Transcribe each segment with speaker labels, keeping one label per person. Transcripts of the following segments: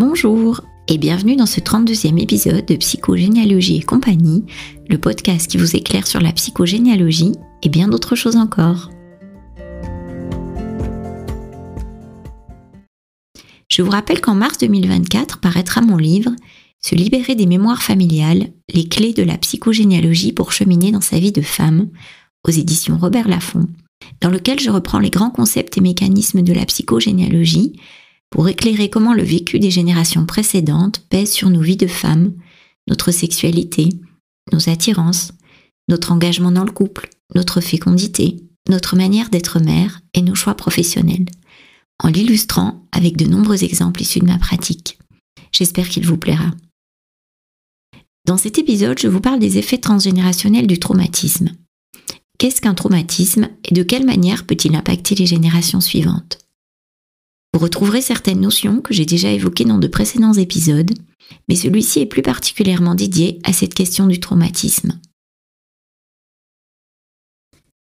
Speaker 1: Bonjour et bienvenue dans ce 32e épisode de Psychogénéalogie et compagnie, le podcast qui vous éclaire sur la psychogénéalogie et bien d'autres choses encore. Je vous rappelle qu'en mars 2024 paraîtra mon livre Se libérer des mémoires familiales, les clés de la psychogénéalogie pour cheminer dans sa vie de femme, aux éditions Robert Laffont, dans lequel je reprends les grands concepts et mécanismes de la psychogénéalogie pour éclairer comment le vécu des générations précédentes pèse sur nos vies de femmes, notre sexualité, nos attirances, notre engagement dans le couple, notre fécondité, notre manière d'être mère et nos choix professionnels, en l'illustrant avec de nombreux exemples issus de ma pratique. J'espère qu'il vous plaira. Dans cet épisode, je vous parle des effets transgénérationnels du traumatisme. Qu'est-ce qu'un traumatisme et de quelle manière peut-il impacter les générations suivantes? Vous retrouverez certaines notions que j'ai déjà évoquées dans de précédents épisodes, mais celui-ci est plus particulièrement dédié à cette question du traumatisme.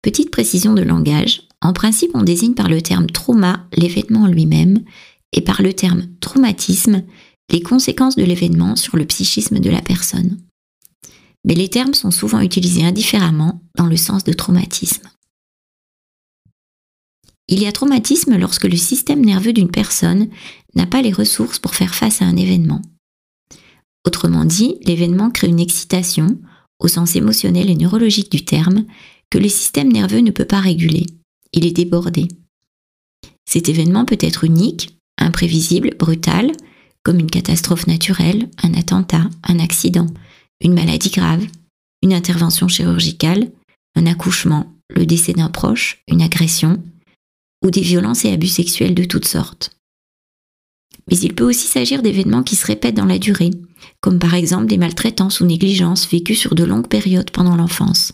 Speaker 1: Petite précision de langage, en principe on désigne par le terme trauma l'événement lui-même et par le terme traumatisme les conséquences de l'événement sur le psychisme de la personne. Mais les termes sont souvent utilisés indifféremment dans le sens de traumatisme. Il y a traumatisme lorsque le système nerveux d'une personne n'a pas les ressources pour faire face à un événement. Autrement dit, l'événement crée une excitation, au sens émotionnel et neurologique du terme, que le système nerveux ne peut pas réguler. Il est débordé. Cet événement peut être unique, imprévisible, brutal, comme une catastrophe naturelle, un attentat, un accident, une maladie grave, une intervention chirurgicale, un accouchement, le décès d'un proche, une agression, ou des violences et abus sexuels de toutes sortes. Mais il peut aussi s'agir d'événements qui se répètent dans la durée, comme par exemple des maltraitances ou négligences vécues sur de longues périodes pendant l'enfance,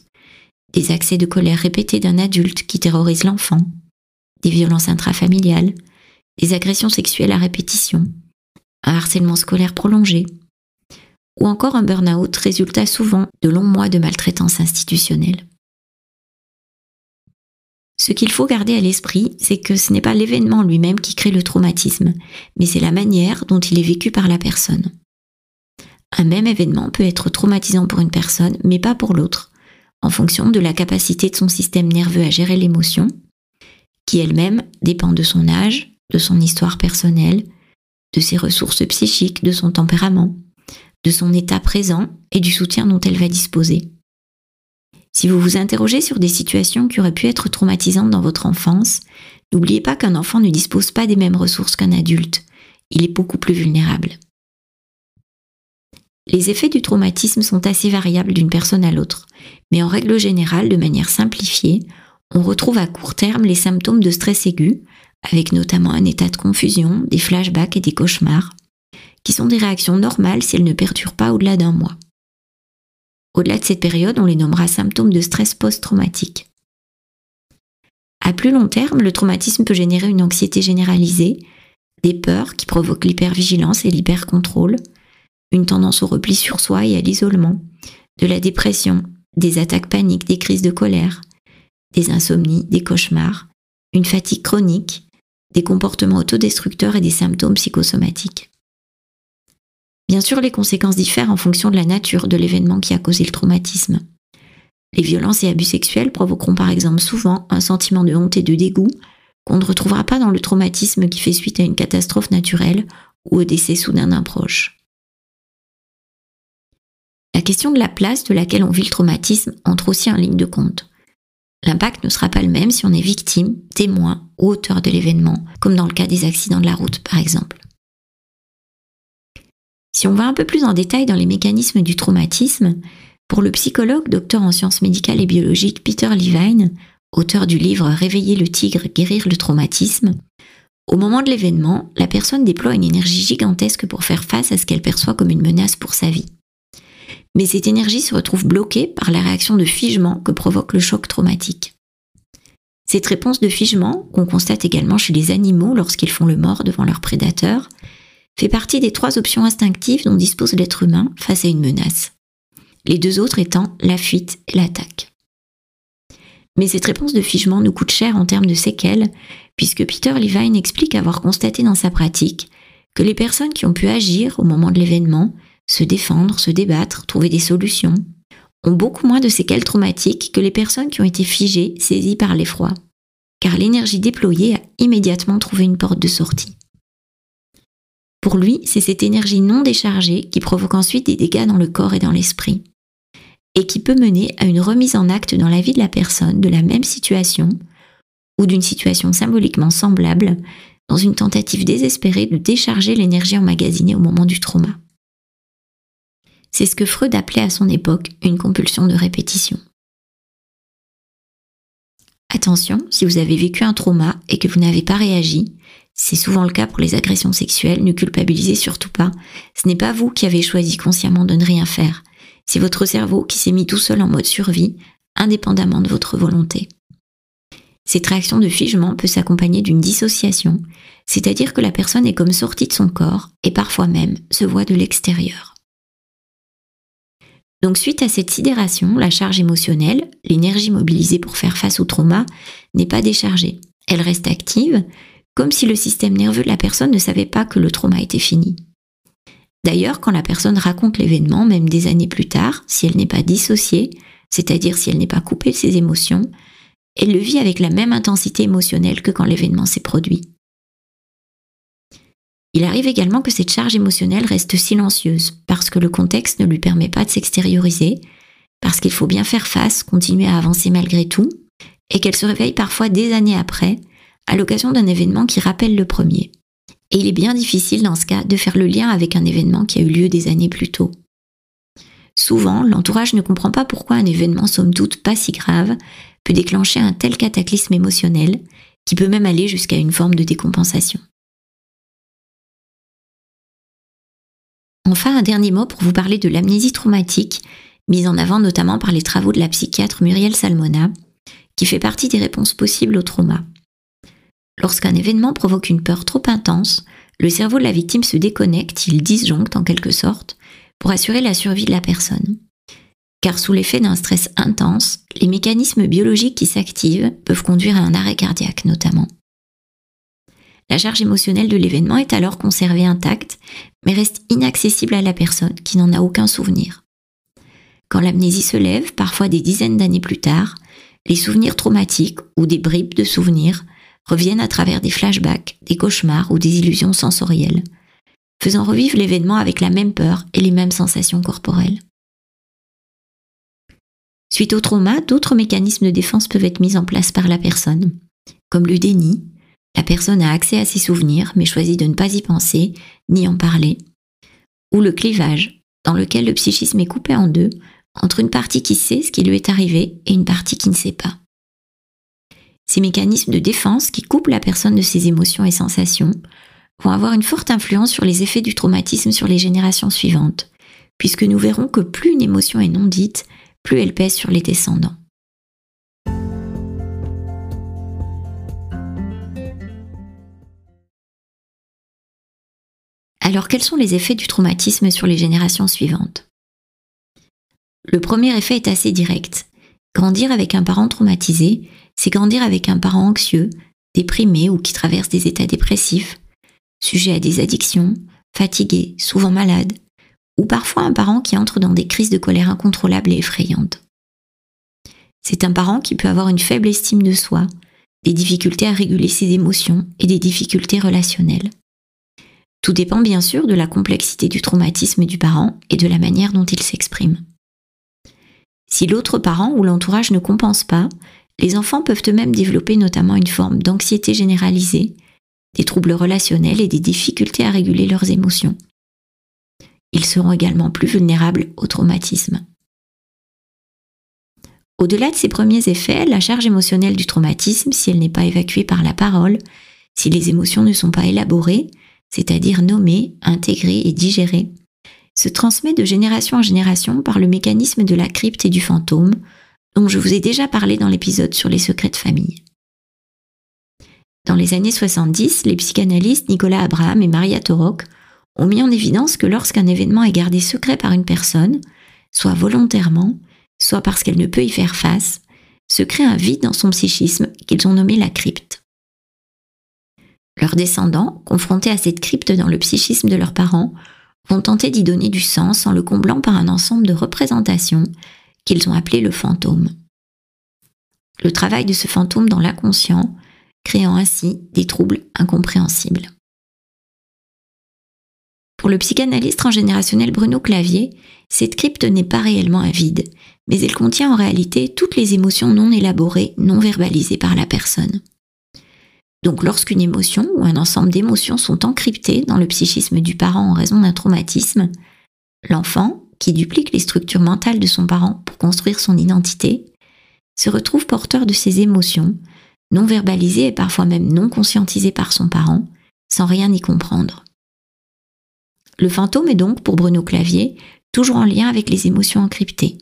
Speaker 1: des accès de colère répétés d'un adulte qui terrorise l'enfant, des violences intrafamiliales, des agressions sexuelles à répétition, un harcèlement scolaire prolongé, ou encore un burn-out résultat souvent de longs mois de maltraitance institutionnelle. Ce qu'il faut garder à l'esprit, c'est que ce n'est pas l'événement lui-même qui crée le traumatisme, mais c'est la manière dont il est vécu par la personne. Un même événement peut être traumatisant pour une personne, mais pas pour l'autre, en fonction de la capacité de son système nerveux à gérer l'émotion, qui elle-même dépend de son âge, de son histoire personnelle, de ses ressources psychiques, de son tempérament, de son état présent et du soutien dont elle va disposer. Si vous vous interrogez sur des situations qui auraient pu être traumatisantes dans votre enfance, n'oubliez pas qu'un enfant ne dispose pas des mêmes ressources qu'un adulte. Il est beaucoup plus vulnérable. Les effets du traumatisme sont assez variables d'une personne à l'autre, mais en règle générale, de manière simplifiée, on retrouve à court terme les symptômes de stress aigu, avec notamment un état de confusion, des flashbacks et des cauchemars, qui sont des réactions normales si elles ne perdurent pas au-delà d'un mois. Au-delà de cette période, on les nommera symptômes de stress post-traumatique. À plus long terme, le traumatisme peut générer une anxiété généralisée, des peurs qui provoquent l'hypervigilance et l'hypercontrôle, une tendance au repli sur soi et à l'isolement, de la dépression, des attaques paniques, des crises de colère, des insomnies, des cauchemars, une fatigue chronique, des comportements autodestructeurs et des symptômes psychosomatiques. Bien sûr, les conséquences diffèrent en fonction de la nature de l'événement qui a causé le traumatisme. Les violences et abus sexuels provoqueront par exemple souvent un sentiment de honte et de dégoût qu'on ne retrouvera pas dans le traumatisme qui fait suite à une catastrophe naturelle ou au décès soudain d'un proche. La question de la place de laquelle on vit le traumatisme entre aussi en ligne de compte. L'impact ne sera pas le même si on est victime, témoin ou auteur de l'événement, comme dans le cas des accidents de la route par exemple. Si on va un peu plus en détail dans les mécanismes du traumatisme, pour le psychologue, docteur en sciences médicales et biologiques Peter Levine, auteur du livre Réveiller le tigre, guérir le traumatisme, au moment de l'événement, la personne déploie une énergie gigantesque pour faire face à ce qu'elle perçoit comme une menace pour sa vie. Mais cette énergie se retrouve bloquée par la réaction de figement que provoque le choc traumatique. Cette réponse de figement, qu'on constate également chez les animaux lorsqu'ils font le mort devant leurs prédateurs, fait partie des trois options instinctives dont dispose l'être humain face à une menace. Les deux autres étant la fuite et l'attaque. Mais cette réponse de figement nous coûte cher en termes de séquelles, puisque Peter Levine explique avoir constaté dans sa pratique que les personnes qui ont pu agir au moment de l'événement, se défendre, se débattre, trouver des solutions, ont beaucoup moins de séquelles traumatiques que les personnes qui ont été figées, saisies par l'effroi, car l'énergie déployée a immédiatement trouvé une porte de sortie. Pour lui, c'est cette énergie non déchargée qui provoque ensuite des dégâts dans le corps et dans l'esprit, et qui peut mener à une remise en acte dans la vie de la personne de la même situation ou d'une situation symboliquement semblable dans une tentative désespérée de décharger l'énergie emmagasinée au moment du trauma. C'est ce que Freud appelait à son époque une compulsion de répétition. Attention, si vous avez vécu un trauma et que vous n'avez pas réagi, c'est souvent le cas pour les agressions sexuelles, ne culpabilisez surtout pas. Ce n'est pas vous qui avez choisi consciemment de ne rien faire. C'est votre cerveau qui s'est mis tout seul en mode survie, indépendamment de votre volonté. Cette réaction de figement peut s'accompagner d'une dissociation, c'est-à-dire que la personne est comme sortie de son corps et parfois même se voit de l'extérieur. Donc suite à cette sidération, la charge émotionnelle, l'énergie mobilisée pour faire face au trauma, n'est pas déchargée. Elle reste active, comme si le système nerveux de la personne ne savait pas que le trauma était fini. D'ailleurs, quand la personne raconte l'événement, même des années plus tard, si elle n'est pas dissociée, c'est-à-dire si elle n'est pas coupée de ses émotions, elle le vit avec la même intensité émotionnelle que quand l'événement s'est produit. Il arrive également que cette charge émotionnelle reste silencieuse, parce que le contexte ne lui permet pas de s'extérioriser, parce qu'il faut bien faire face, continuer à avancer malgré tout, et qu'elle se réveille parfois des années après, à l'occasion d'un événement qui rappelle le premier. Et il est bien difficile dans ce cas de faire le lien avec un événement qui a eu lieu des années plus tôt. Souvent, l'entourage ne comprend pas pourquoi un événement somme toute pas si grave peut déclencher un tel cataclysme émotionnel qui peut même aller jusqu'à une forme de décompensation. Enfin, un dernier mot pour vous parler de l'amnésie traumatique, mise en avant notamment par les travaux de la psychiatre Muriel Salmona, qui fait partie des réponses possibles au trauma. Lorsqu'un événement provoque une peur trop intense, le cerveau de la victime se déconnecte, il disjoncte en quelque sorte, pour assurer la survie de la personne car sous l'effet d'un stress intense, les mécanismes biologiques qui s'activent peuvent conduire à un arrêt cardiaque notamment. La charge émotionnelle de l'événement est alors conservée intacte, mais reste inaccessible à la personne qui n'en a aucun souvenir. Quand l'amnésie se lève, parfois des dizaines d'années plus tard, les souvenirs traumatiques ou des bribes de souvenirs reviennent à travers des flashbacks, des cauchemars ou des illusions sensorielles, faisant revivre l'événement avec la même peur et les mêmes sensations corporelles. Suite au trauma, d'autres mécanismes de défense peuvent être mis en place par la personne, comme le déni. La personne a accès à ses souvenirs mais choisit de ne pas y penser ni en parler. Ou le clivage, dans lequel le psychisme est coupé en deux, entre une partie qui sait ce qui lui est arrivé et une partie qui ne sait pas. Ces mécanismes de défense qui coupent la personne de ses émotions et sensations vont avoir une forte influence sur les effets du traumatisme sur les générations suivantes, puisque nous verrons que plus une émotion est non dite, plus elle pèse sur les descendants. Alors quels sont les effets du traumatisme sur les générations suivantes? Le premier effet est assez direct. Grandir avec un parent traumatisé, c'est grandir avec un parent anxieux, déprimé ou qui traverse des états dépressifs, sujet à des addictions, fatigué, souvent malade, ou parfois un parent qui entre dans des crises de colère incontrôlables et effrayantes. C'est un parent qui peut avoir une faible estime de soi, des difficultés à réguler ses émotions et des difficultés relationnelles. Tout dépend bien sûr de la complexité du traumatisme du parent et de la manière dont il s'exprime. Si l'autre parent ou l'entourage ne compense pas, les enfants peuvent eux-mêmes développer notamment une forme d'anxiété généralisée, des troubles relationnels et des difficultés à réguler leurs émotions ils seront également plus vulnérables au traumatisme. Au-delà de ces premiers effets, la charge émotionnelle du traumatisme, si elle n'est pas évacuée par la parole, si les émotions ne sont pas élaborées, c'est-à-dire nommées, intégrées et digérées, se transmet de génération en génération par le mécanisme de la crypte et du fantôme, dont je vous ai déjà parlé dans l'épisode sur les secrets de famille. Dans les années 70, les psychanalystes Nicolas Abraham et Maria Torok ont mis en évidence que lorsqu'un événement est gardé secret par une personne, soit volontairement, soit parce qu'elle ne peut y faire face, se crée un vide dans son psychisme qu'ils ont nommé la crypte. Leurs descendants, confrontés à cette crypte dans le psychisme de leurs parents, vont tenter d'y donner du sens en le comblant par un ensemble de représentations qu'ils ont appelées le fantôme. Le travail de ce fantôme dans l'inconscient, créant ainsi des troubles incompréhensibles. Pour le psychanalyste transgénérationnel Bruno Clavier, cette crypte n'est pas réellement un vide, mais elle contient en réalité toutes les émotions non élaborées, non verbalisées par la personne. Donc lorsqu'une émotion ou un ensemble d'émotions sont encryptées dans le psychisme du parent en raison d'un traumatisme, l'enfant, qui duplique les structures mentales de son parent pour construire son identité, se retrouve porteur de ces émotions, non verbalisées et parfois même non conscientisées par son parent, sans rien y comprendre. Le fantôme est donc, pour Bruno Clavier, toujours en lien avec les émotions encryptées,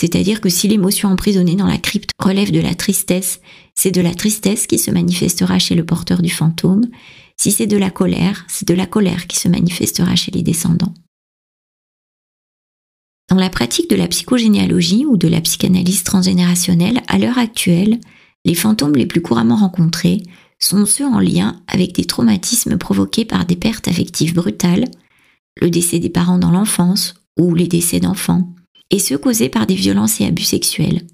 Speaker 1: c'est-à-dire que si l'émotion emprisonnée dans la crypte relève de la tristesse, c'est de la tristesse qui se manifestera chez le porteur du fantôme. Si c'est de la colère, c'est de la colère qui se manifestera chez les descendants. Dans la pratique de la psychogénéalogie ou de la psychanalyse transgénérationnelle, à l'heure actuelle, les fantômes les plus couramment rencontrés sont ceux en lien avec des traumatismes provoqués par des pertes affectives brutales, le décès des parents dans l'enfance ou les décès d'enfants, et ceux causés par des violences et abus sexuels.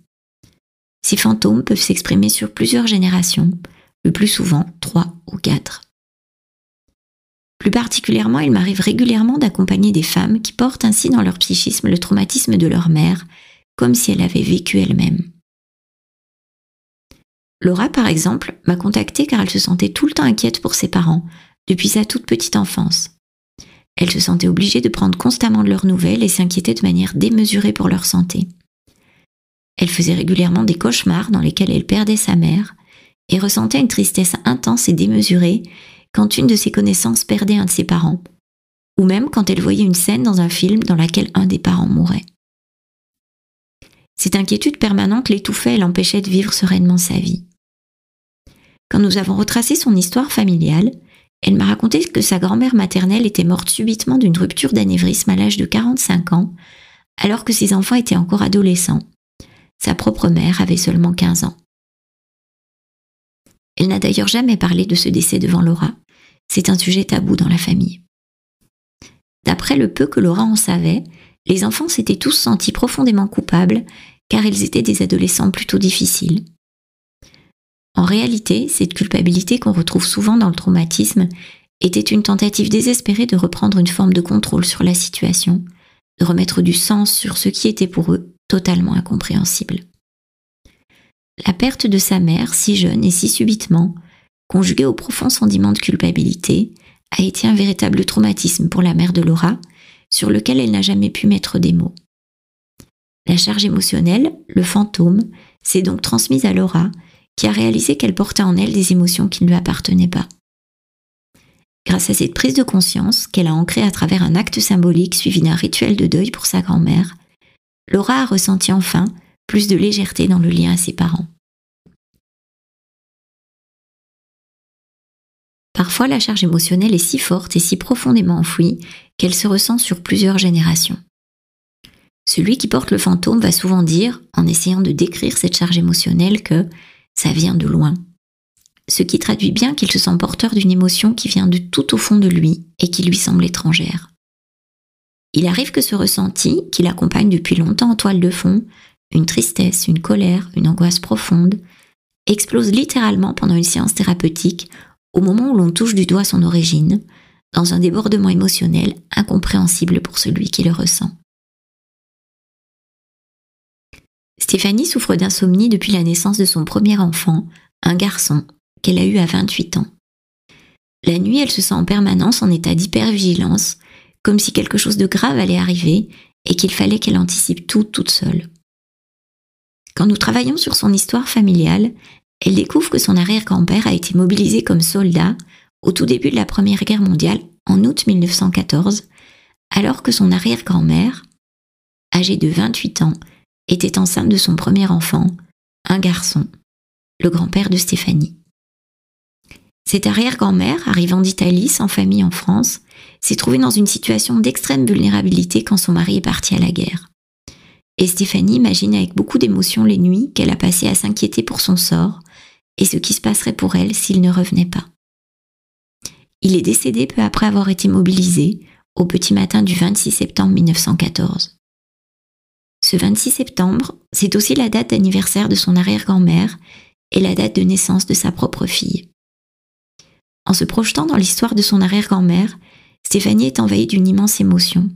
Speaker 1: Ces fantômes peuvent s'exprimer sur plusieurs générations, le plus souvent trois ou quatre. Plus particulièrement, il m'arrive régulièrement d'accompagner des femmes qui portent ainsi dans leur psychisme le traumatisme de leur mère, comme si elle avait vécu elle-même. Laura, par exemple, m'a contactée car elle se sentait tout le temps inquiète pour ses parents, depuis sa toute petite enfance. Elle se sentait obligée de prendre constamment de leurs nouvelles et s'inquiétait de manière démesurée pour leur santé. Elle faisait régulièrement des cauchemars dans lesquels elle perdait sa mère et ressentait une tristesse intense et démesurée quand une de ses connaissances perdait un de ses parents, ou même quand elle voyait une scène dans un film dans laquelle un des parents mourait. Cette inquiétude permanente l'étouffait et l'empêchait de vivre sereinement sa vie. Quand nous avons retracé son histoire familiale, elle m'a raconté que sa grand-mère maternelle était morte subitement d'une rupture d'anévrisme à l'âge de 45 ans, alors que ses enfants étaient encore adolescents. Sa propre mère avait seulement 15 ans. Elle n'a d'ailleurs jamais parlé de ce décès devant Laura. C'est un sujet tabou dans la famille. D'après le peu que Laura en savait, les enfants s'étaient tous sentis profondément coupables car ils étaient des adolescents plutôt difficiles. En réalité, cette culpabilité qu'on retrouve souvent dans le traumatisme était une tentative désespérée de reprendre une forme de contrôle sur la situation, de remettre du sens sur ce qui était pour eux totalement incompréhensible. La perte de sa mère, si jeune et si subitement, conjuguée au profond sentiment de culpabilité, a été un véritable traumatisme pour la mère de Laura, sur lequel elle n'a jamais pu mettre des mots. La charge émotionnelle, le fantôme, s'est donc transmise à Laura qui a réalisé qu'elle portait en elle des émotions qui ne lui appartenaient pas. Grâce à cette prise de conscience qu'elle a ancrée à travers un acte symbolique suivi d'un rituel de deuil pour sa grand-mère, Laura a ressenti enfin plus de légèreté dans le lien à ses parents. Parfois, la charge émotionnelle est si forte et si profondément enfouie qu'elle se ressent sur plusieurs générations. Celui qui porte le fantôme va souvent dire, en essayant de décrire cette charge émotionnelle, que ça vient de loin. Ce qui traduit bien qu'il se sent porteur d'une émotion qui vient de tout au fond de lui et qui lui semble étrangère. Il arrive que ce ressenti, qu'il accompagne depuis longtemps en toile de fond, une tristesse, une colère, une angoisse profonde, explose littéralement pendant une séance thérapeutique au moment où l'on touche du doigt son origine, dans un débordement émotionnel incompréhensible pour celui qui le ressent. Stéphanie souffre d'insomnie depuis la naissance de son premier enfant, un garçon, qu'elle a eu à 28 ans. La nuit, elle se sent en permanence en état d'hypervigilance, comme si quelque chose de grave allait arriver et qu'il fallait qu'elle anticipe tout toute seule. Quand nous travaillons sur son histoire familiale, elle découvre que son arrière-grand-père a été mobilisé comme soldat au tout début de la Première Guerre mondiale en août 1914, alors que son arrière-grand-mère, âgée de 28 ans, était enceinte de son premier enfant, un garçon, le grand-père de Stéphanie. Cette arrière-grand-mère, arrivant d'Italie sans famille en France, s'est trouvée dans une situation d'extrême vulnérabilité quand son mari est parti à la guerre. Et Stéphanie imagine avec beaucoup d'émotion les nuits qu'elle a passées à s'inquiéter pour son sort et ce qui se passerait pour elle s'il ne revenait pas. Il est décédé peu après avoir été mobilisé, au petit matin du 26 septembre 1914. Ce 26 septembre, c'est aussi la date d'anniversaire de son arrière-grand-mère et la date de naissance de sa propre fille. En se projetant dans l'histoire de son arrière-grand-mère, Stéphanie est envahie d'une immense émotion.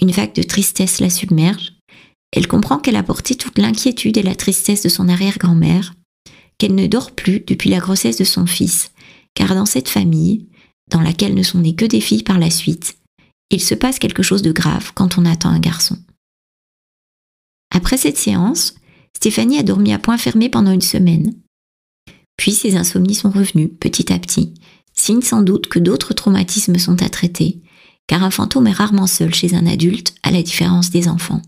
Speaker 1: Une vague de tristesse la submerge. Elle comprend qu'elle a porté toute l'inquiétude et la tristesse de son arrière-grand-mère, qu'elle ne dort plus depuis la grossesse de son fils, car dans cette famille, dans laquelle ne sont nées que des filles par la suite, il se passe quelque chose de grave quand on attend un garçon. Après cette séance, Stéphanie a dormi à point fermé pendant une semaine. Puis ses insomnies sont revenues petit à petit, signe sans doute que d'autres traumatismes sont à traiter, car un fantôme est rarement seul chez un adulte, à la différence des enfants.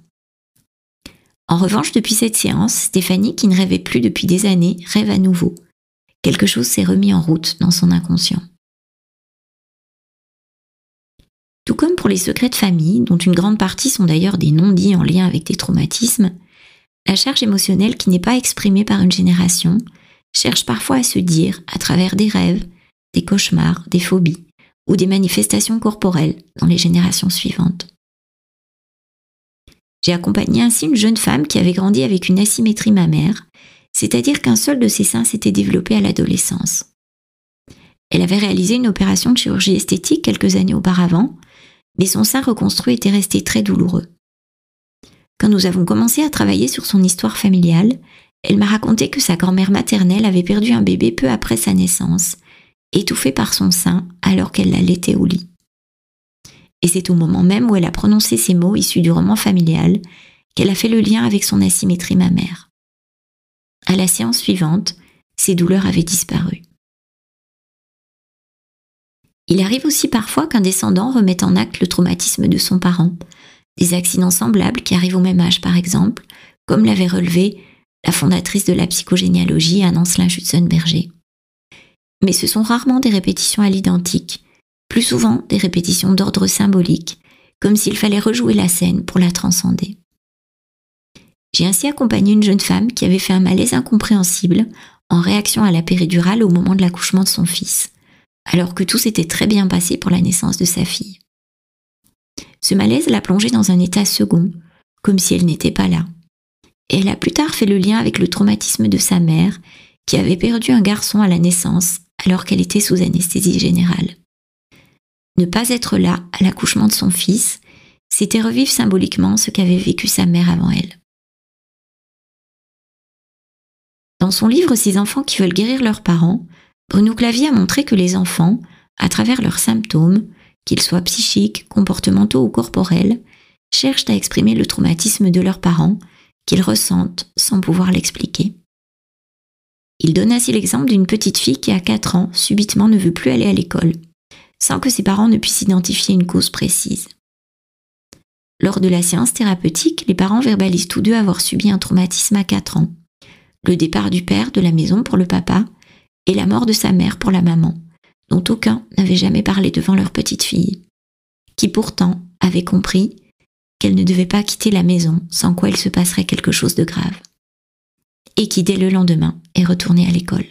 Speaker 1: En revanche, depuis cette séance, Stéphanie, qui ne rêvait plus depuis des années, rêve à nouveau. Quelque chose s'est remis en route dans son inconscient. Tout comme pour les secrets de famille, dont une grande partie sont d'ailleurs des non-dits en lien avec des traumatismes, la charge émotionnelle qui n'est pas exprimée par une génération cherche parfois à se dire, à travers des rêves, des cauchemars, des phobies ou des manifestations corporelles dans les générations suivantes. J'ai accompagné ainsi une jeune femme qui avait grandi avec une asymétrie mammaire, c'est-à-dire qu'un seul de ses seins s'était développé à l'adolescence. Elle avait réalisé une opération de chirurgie esthétique quelques années auparavant, mais son sein reconstruit était resté très douloureux. Quand nous avons commencé à travailler sur son histoire familiale, elle m'a raconté que sa grand-mère maternelle avait perdu un bébé peu après sa naissance étouffée par son sein alors qu'elle l'allaitait au lit. Et c'est au moment même où elle a prononcé ces mots issus du roman familial qu'elle a fait le lien avec son asymétrie mammaire. À la séance suivante, ses douleurs avaient disparu. Il arrive aussi parfois qu'un descendant remette en acte le traumatisme de son parent, des accidents semblables qui arrivent au même âge par exemple, comme l'avait relevé la fondatrice de la psychogénéalogie Anne Ancelin Berger mais ce sont rarement des répétitions à l'identique, plus souvent des répétitions d'ordre symbolique, comme s'il fallait rejouer la scène pour la transcender. J'ai ainsi accompagné une jeune femme qui avait fait un malaise incompréhensible en réaction à la péridurale au moment de l'accouchement de son fils, alors que tout s'était très bien passé pour la naissance de sa fille. Ce malaise l'a plongée dans un état second, comme si elle n'était pas là. Et elle a plus tard fait le lien avec le traumatisme de sa mère, qui avait perdu un garçon à la naissance alors qu'elle était sous anesthésie générale. Ne pas être là à l'accouchement de son fils, c'était revivre symboliquement ce qu'avait vécu sa mère avant elle. Dans son livre Ces enfants qui veulent guérir leurs parents, Bruno Clavier a montré que les enfants, à travers leurs symptômes, qu'ils soient psychiques, comportementaux ou corporels, cherchent à exprimer le traumatisme de leurs parents qu'ils ressentent sans pouvoir l'expliquer. Il donne ainsi l'exemple d'une petite fille qui, à 4 ans, subitement ne veut plus aller à l'école, sans que ses parents ne puissent identifier une cause précise. Lors de la séance thérapeutique, les parents verbalisent tous deux avoir subi un traumatisme à 4 ans. Le départ du père de la maison pour le papa et la mort de sa mère pour la maman, dont aucun n'avait jamais parlé devant leur petite fille, qui pourtant avait compris qu'elle ne devait pas quitter la maison sans quoi il se passerait quelque chose de grave et qui dès le lendemain est retourné à l'école.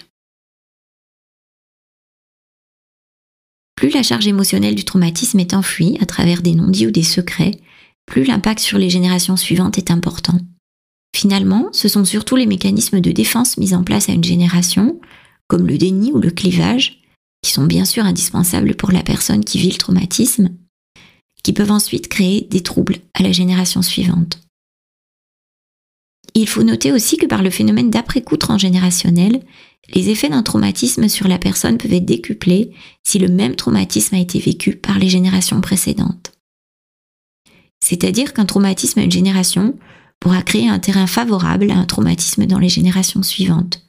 Speaker 1: Plus la charge émotionnelle du traumatisme est enfouie à travers des non-dits ou des secrets, plus l'impact sur les générations suivantes est important. Finalement, ce sont surtout les mécanismes de défense mis en place à une génération, comme le déni ou le clivage, qui sont bien sûr indispensables pour la personne qui vit le traumatisme, qui peuvent ensuite créer des troubles à la génération suivante. Il faut noter aussi que par le phénomène d'après-coup transgénérationnel, les effets d'un traumatisme sur la personne peuvent être décuplés si le même traumatisme a été vécu par les générations précédentes. C'est-à-dire qu'un traumatisme à une génération pourra créer un terrain favorable à un traumatisme dans les générations suivantes.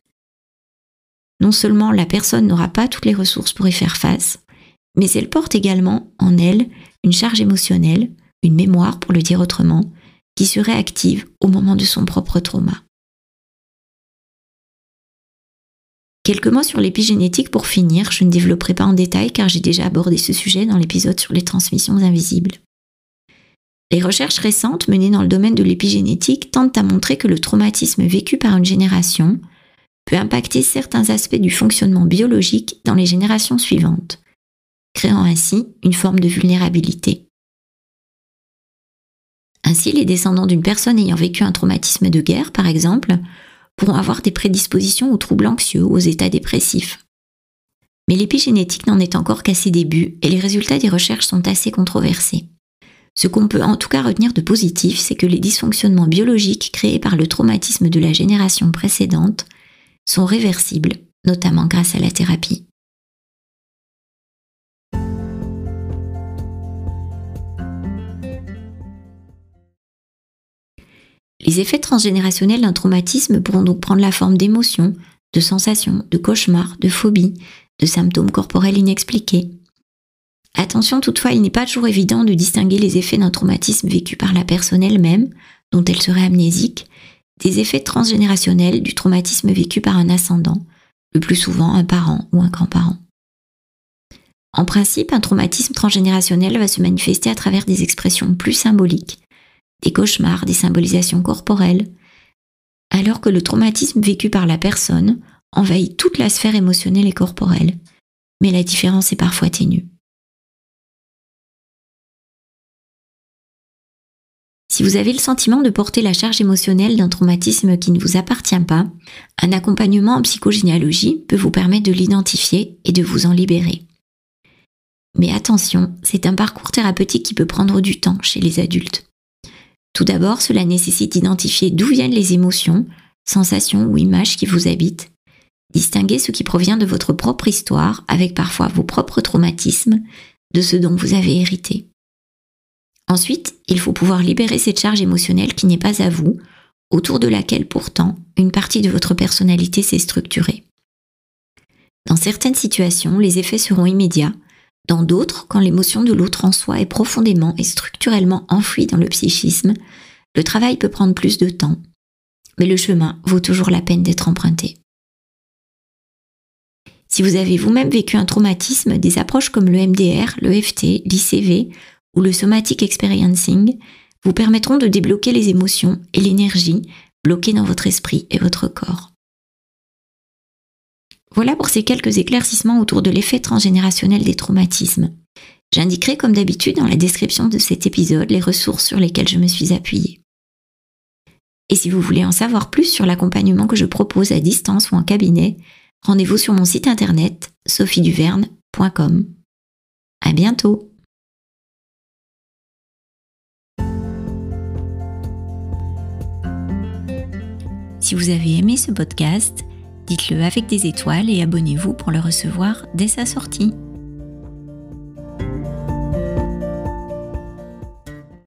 Speaker 1: Non seulement la personne n'aura pas toutes les ressources pour y faire face, mais elle porte également en elle une charge émotionnelle, une mémoire pour le dire autrement, qui serait active au moment de son propre trauma. Quelques mots sur l'épigénétique pour finir, je ne développerai pas en détail car j'ai déjà abordé ce sujet dans l'épisode sur les transmissions invisibles. Les recherches récentes menées dans le domaine de l'épigénétique tentent à montrer que le traumatisme vécu par une génération peut impacter certains aspects du fonctionnement biologique dans les générations suivantes, créant ainsi une forme de vulnérabilité. Ainsi, les descendants d'une personne ayant vécu un traumatisme de guerre, par exemple, pourront avoir des prédispositions aux troubles anxieux aux états dépressifs. Mais l'épigénétique n'en est encore qu'à ses débuts et les résultats des recherches sont assez controversés. Ce qu'on peut en tout cas retenir de positif, c'est que les dysfonctionnements biologiques créés par le traumatisme de la génération précédente sont réversibles, notamment grâce à la thérapie. Les effets transgénérationnels d'un traumatisme pourront donc prendre la forme d'émotions, de sensations, de cauchemars, de phobies, de symptômes corporels inexpliqués. Attention toutefois, il n'est pas toujours évident de distinguer les effets d'un traumatisme vécu par la personne elle-même, dont elle serait amnésique, des effets transgénérationnels du traumatisme vécu par un ascendant, le plus souvent un parent ou un grand-parent. En principe, un traumatisme transgénérationnel va se manifester à travers des expressions plus symboliques, des cauchemars, des symbolisations corporelles, alors que le traumatisme vécu par la personne envahit toute la sphère émotionnelle et corporelle, mais la différence est parfois ténue. Si vous avez le sentiment de porter la charge émotionnelle d'un traumatisme qui ne vous appartient pas, un accompagnement en psychogénéalogie peut vous permettre de l'identifier et de vous en libérer. Mais attention, c'est un parcours thérapeutique qui peut prendre du temps chez les adultes. Tout d'abord, cela nécessite d'identifier d'où viennent les émotions, sensations ou images qui vous habitent, distinguer ce qui provient de votre propre histoire, avec parfois vos propres traumatismes, de ce dont vous avez hérité. Ensuite, il faut pouvoir libérer cette charge émotionnelle qui n'est pas à vous, autour de laquelle pourtant une partie de votre personnalité s'est structurée. Dans certaines situations, les effets seront immédiats, dans d'autres, quand l'émotion de l'autre en soi est profondément et structurellement enfouie dans le psychisme, le travail peut prendre plus de temps, mais le chemin vaut toujours la peine d'être emprunté. Si vous avez vous-même vécu un traumatisme, des approches comme le MDR, le FT, l'ICV ou le Somatic Experiencing vous permettront de débloquer les émotions et l'énergie bloquées dans votre esprit et votre corps. Voilà pour ces quelques éclaircissements autour de l'effet transgénérationnel des traumatismes. J'indiquerai comme d'habitude dans la description de cet épisode les ressources sur lesquelles je me suis appuyée. Et si vous voulez en savoir plus sur l'accompagnement que je propose à distance ou en cabinet, rendez-vous sur mon site internet sophieduverne.com. À bientôt! Si vous avez aimé ce podcast, dites-le avec des étoiles et abonnez-vous pour le recevoir dès sa sortie.